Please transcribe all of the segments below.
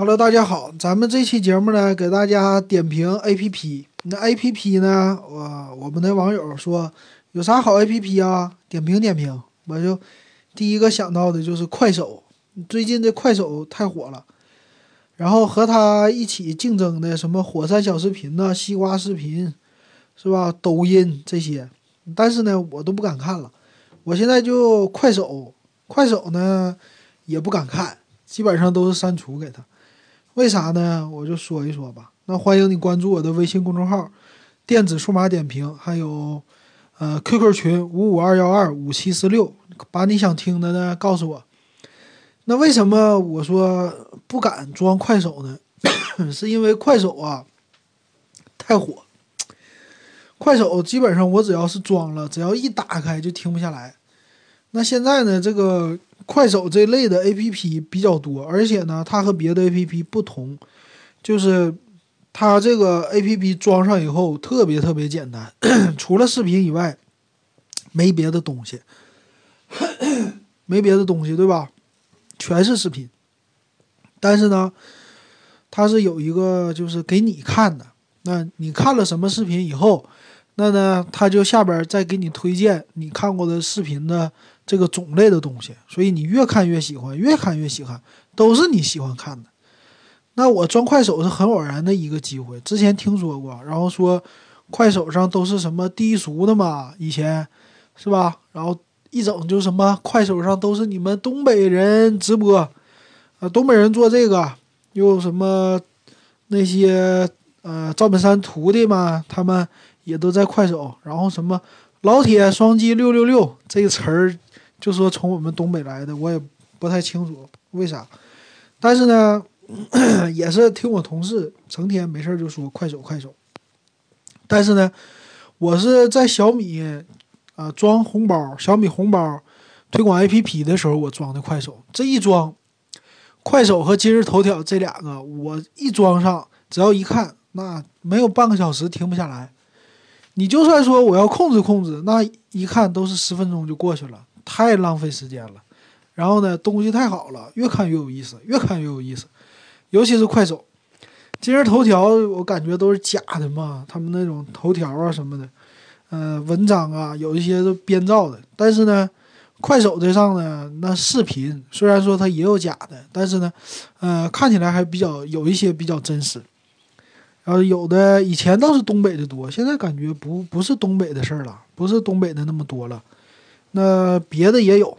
Hello，大家好，咱们这期节目呢，给大家点评 APP。那 APP 呢，我我们的网友说有啥好 APP 啊？点评点评。我就第一个想到的就是快手，最近这快手太火了。然后和他一起竞争的什么火山小视频呐、西瓜视频，是吧？抖音这些，但是呢，我都不敢看了。我现在就快手，快手呢也不敢看，基本上都是删除给他。为啥呢？我就说一说吧。那欢迎你关注我的微信公众号“电子数码点评”，还有呃 QQ 群五五二幺二五七四六，把你想听的呢告诉我。那为什么我说不敢装快手呢？是因为快手啊太火，快手基本上我只要是装了，只要一打开就停不下来。那现在呢，这个。快手这类的 A P P 比较多，而且呢，它和别的 A P P 不同，就是它这个 A P P 装上以后特别特别简单，除了视频以外，没别的东西，没别的东西，对吧？全是视频。但是呢，它是有一个就是给你看的，那你看了什么视频以后，那呢，它就下边再给你推荐你看过的视频的。这个种类的东西，所以你越看越喜欢，越看越喜欢，都是你喜欢看的。那我装快手是很偶然的一个机会，之前听说过，然后说快手上都是什么低俗的嘛，以前是吧？然后一整就什么快手上都是你们东北人直播，啊，东北人做这个，又什么那些呃赵本山徒弟嘛，他们也都在快手，然后什么老铁双击六六六这个词儿。就说从我们东北来的，我也不太清楚为啥，但是呢，也是听我同事成天没事就说快手快手。但是呢，我是在小米啊装红包，小米红包推广 APP 的时候我装的快手。这一装，快手和今日头条这两个，我一装上，只要一看，那没有半个小时停不下来。你就算说我要控制控制，那一看都是十分钟就过去了。太浪费时间了，然后呢，东西太好了，越看越有意思，越看越有意思。尤其是快手、今日头条，我感觉都是假的嘛，他们那种头条啊什么的，呃，文章啊，有一些都编造的。但是呢，快手这上呢，那视频虽然说它也有假的，但是呢，呃，看起来还比较有一些比较真实。然后有的以前倒是东北的多，现在感觉不不是东北的事儿了，不是东北的那么多了。那别的也有，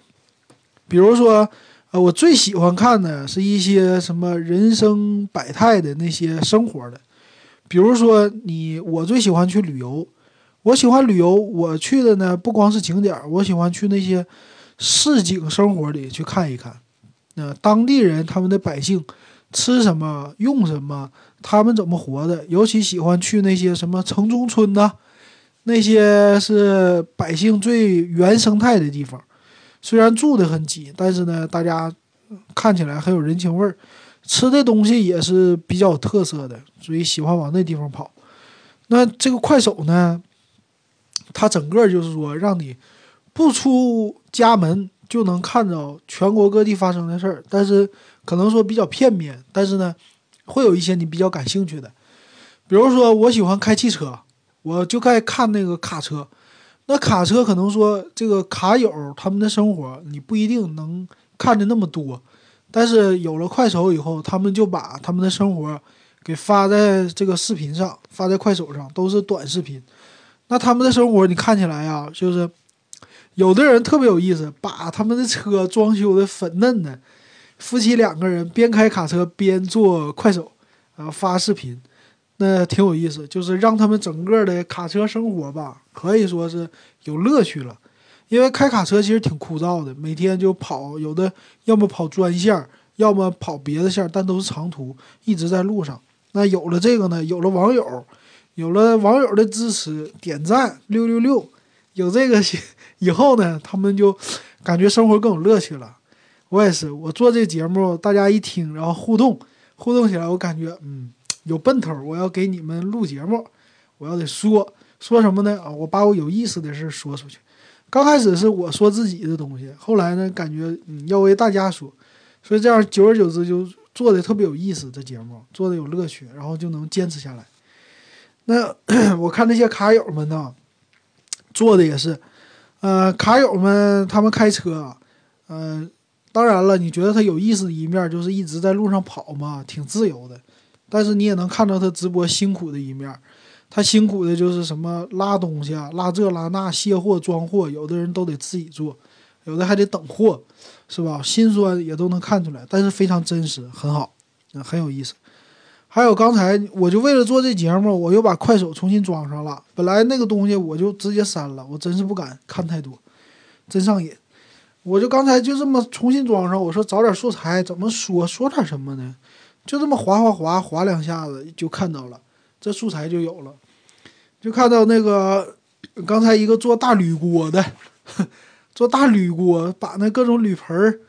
比如说，呃，我最喜欢看的是一些什么人生百态的那些生活的，比如说你，我最喜欢去旅游，我喜欢旅游，我去的呢不光是景点，我喜欢去那些市井生活里去看一看，那当地人他们的百姓吃什么用什么，他们怎么活的，尤其喜欢去那些什么城中村呐。那些是百姓最原生态的地方，虽然住的很挤，但是呢，大家看起来很有人情味儿，吃的东西也是比较有特色的，所以喜欢往那地方跑。那这个快手呢，它整个就是说让你不出家门就能看到全国各地发生的事儿，但是可能说比较片面，但是呢，会有一些你比较感兴趣的，比如说我喜欢开汽车。我就该看那个卡车，那卡车可能说这个卡友他们的生活你不一定能看的那么多，但是有了快手以后，他们就把他们的生活给发在这个视频上，发在快手上，都是短视频。那他们的生活你看起来呀，就是有的人特别有意思，把他们的车装修的粉嫩的，夫妻两个人边开卡车边做快手，然后发视频。那挺有意思，就是让他们整个的卡车生活吧，可以说是有乐趣了。因为开卡车其实挺枯燥的，每天就跑，有的要么跑专线，要么跑别的线，但都是长途，一直在路上。那有了这个呢，有了网友，有了网友的支持、点赞六六六，有这个以后呢，他们就感觉生活更有乐趣了。我也是，我做这节目，大家一听，然后互动，互动起来，我感觉嗯。有奔头，我要给你们录节目，我要得说说什么呢？啊，我把我有意思的事说出去。刚开始是我说自己的东西，后来呢，感觉嗯要为大家说，所以这样久而久之就做的特别有意思，这节目做的有乐趣，然后就能坚持下来。那 我看那些卡友们呢，做的也是，呃，卡友们他们开车，嗯，当然了，你觉得他有意思的一面就是一直在路上跑嘛，挺自由的。但是你也能看到他直播辛苦的一面，他辛苦的就是什么拉东西啊，拉这拉那，卸货装货，有的人都得自己做，有的还得等货，是吧？心酸也都能看出来，但是非常真实，很好，很有意思。还有刚才我就为了做这节目，我又把快手重新装上了。本来那个东西我就直接删了，我真是不敢看太多，真上瘾。我就刚才就这么重新装上，我说找点素材，怎么说说点什么呢？就这么划划划划两下子就看到了，这素材就有了。就看到那个刚才一个做大铝锅的，做大铝锅，把那各种铝盆儿。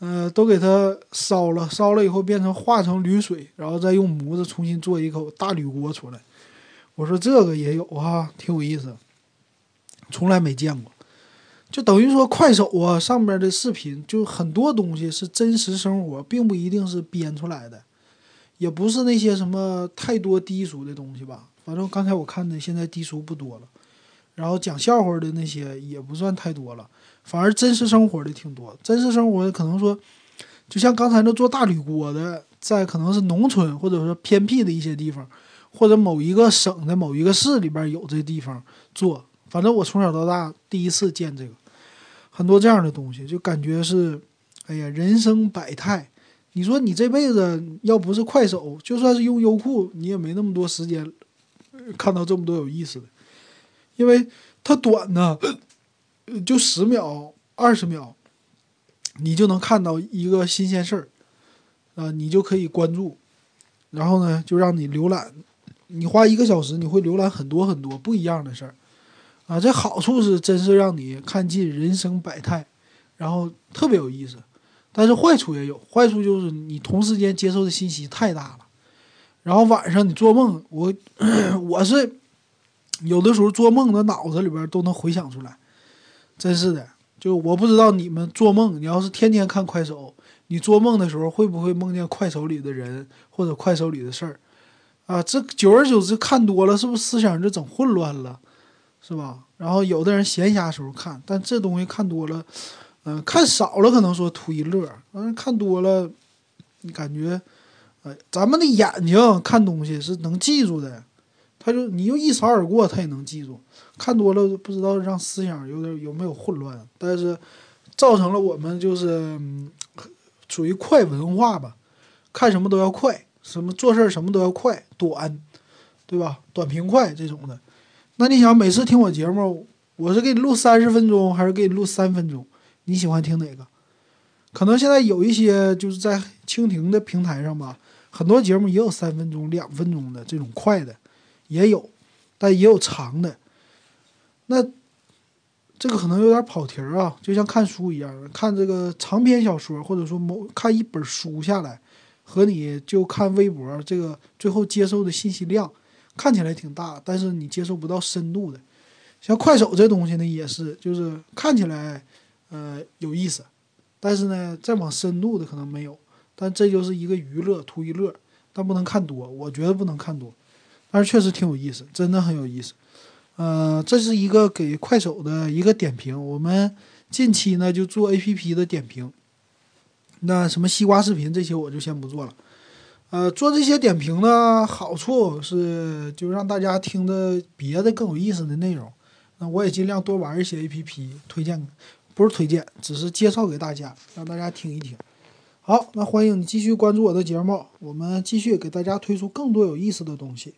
呃，都给它烧了，烧了以后变成化成铝水，然后再用模子重新做一口大铝锅出来。我说这个也有啊，挺有意思，从来没见过。就等于说快手啊上面的视频，就很多东西是真实生活，并不一定是编出来的，也不是那些什么太多低俗的东西吧。反正刚才我看的现在低俗不多了，然后讲笑话的那些也不算太多了。反而真实生活的挺多，真实生活的可能说，就像刚才那做大铝锅的，在可能是农村或者说偏僻的一些地方，或者某一个省的某一个市里边有这地方做。反正我从小到大第一次见这个，很多这样的东西，就感觉是，哎呀，人生百态。你说你这辈子要不是快手，就算是用优酷，你也没那么多时间看到这么多有意思的，因为它短呢。就十秒、二十秒，你就能看到一个新鲜事儿，啊，你就可以关注，然后呢，就让你浏览，你花一个小时，你会浏览很多很多不一样的事儿，啊，这好处是真是让你看尽人生百态，然后特别有意思，但是坏处也有，坏处就是你同时间接受的信息太大了，然后晚上你做梦，我 我是有的时候做梦，的脑子里边都能回想出来。真是的，就我不知道你们做梦，你要是天天看快手，你做梦的时候会不会梦见快手里的人或者快手里的事儿？啊，这久而久之看多了，是不是思想就整混乱了，是吧？然后有的人闲暇时候看，但这东西看多了，嗯，看少了可能说图一乐，但是，看多了，你感觉，哎，咱们的眼睛看东西是能记住的，他就你就一扫而过，他也能记住。看多了不知道让思想有点有没有混乱，但是造成了我们就是属于快文化吧，看什么都要快，什么做事什么都要快短，对吧？短平快这种的。那你想每次听我节目，我是给你录三十分钟还是给你录三分钟？你喜欢听哪个？可能现在有一些就是在蜻蜓的平台上吧，很多节目也有三分钟、两分钟的这种快的，也有，但也有长的。那这个可能有点跑题儿啊，就像看书一样，看这个长篇小说，或者说某看一本书下来，和你就看微博，这个最后接受的信息量看起来挺大，但是你接受不到深度的。像快手这东西呢，也是，就是看起来呃有意思，但是呢再往深度的可能没有。但这就是一个娱乐，图一乐，但不能看多，我觉得不能看多，但是确实挺有意思，真的很有意思。呃，这是一个给快手的一个点评。我们近期呢就做 A P P 的点评。那什么西瓜视频这些我就先不做了。呃，做这些点评呢，好处是就让大家听的别的更有意思的内容。那我也尽量多玩一些 A P P，推荐不是推荐，只是介绍给大家，让大家听一听。好，那欢迎你继续关注我的节目，我们继续给大家推出更多有意思的东西。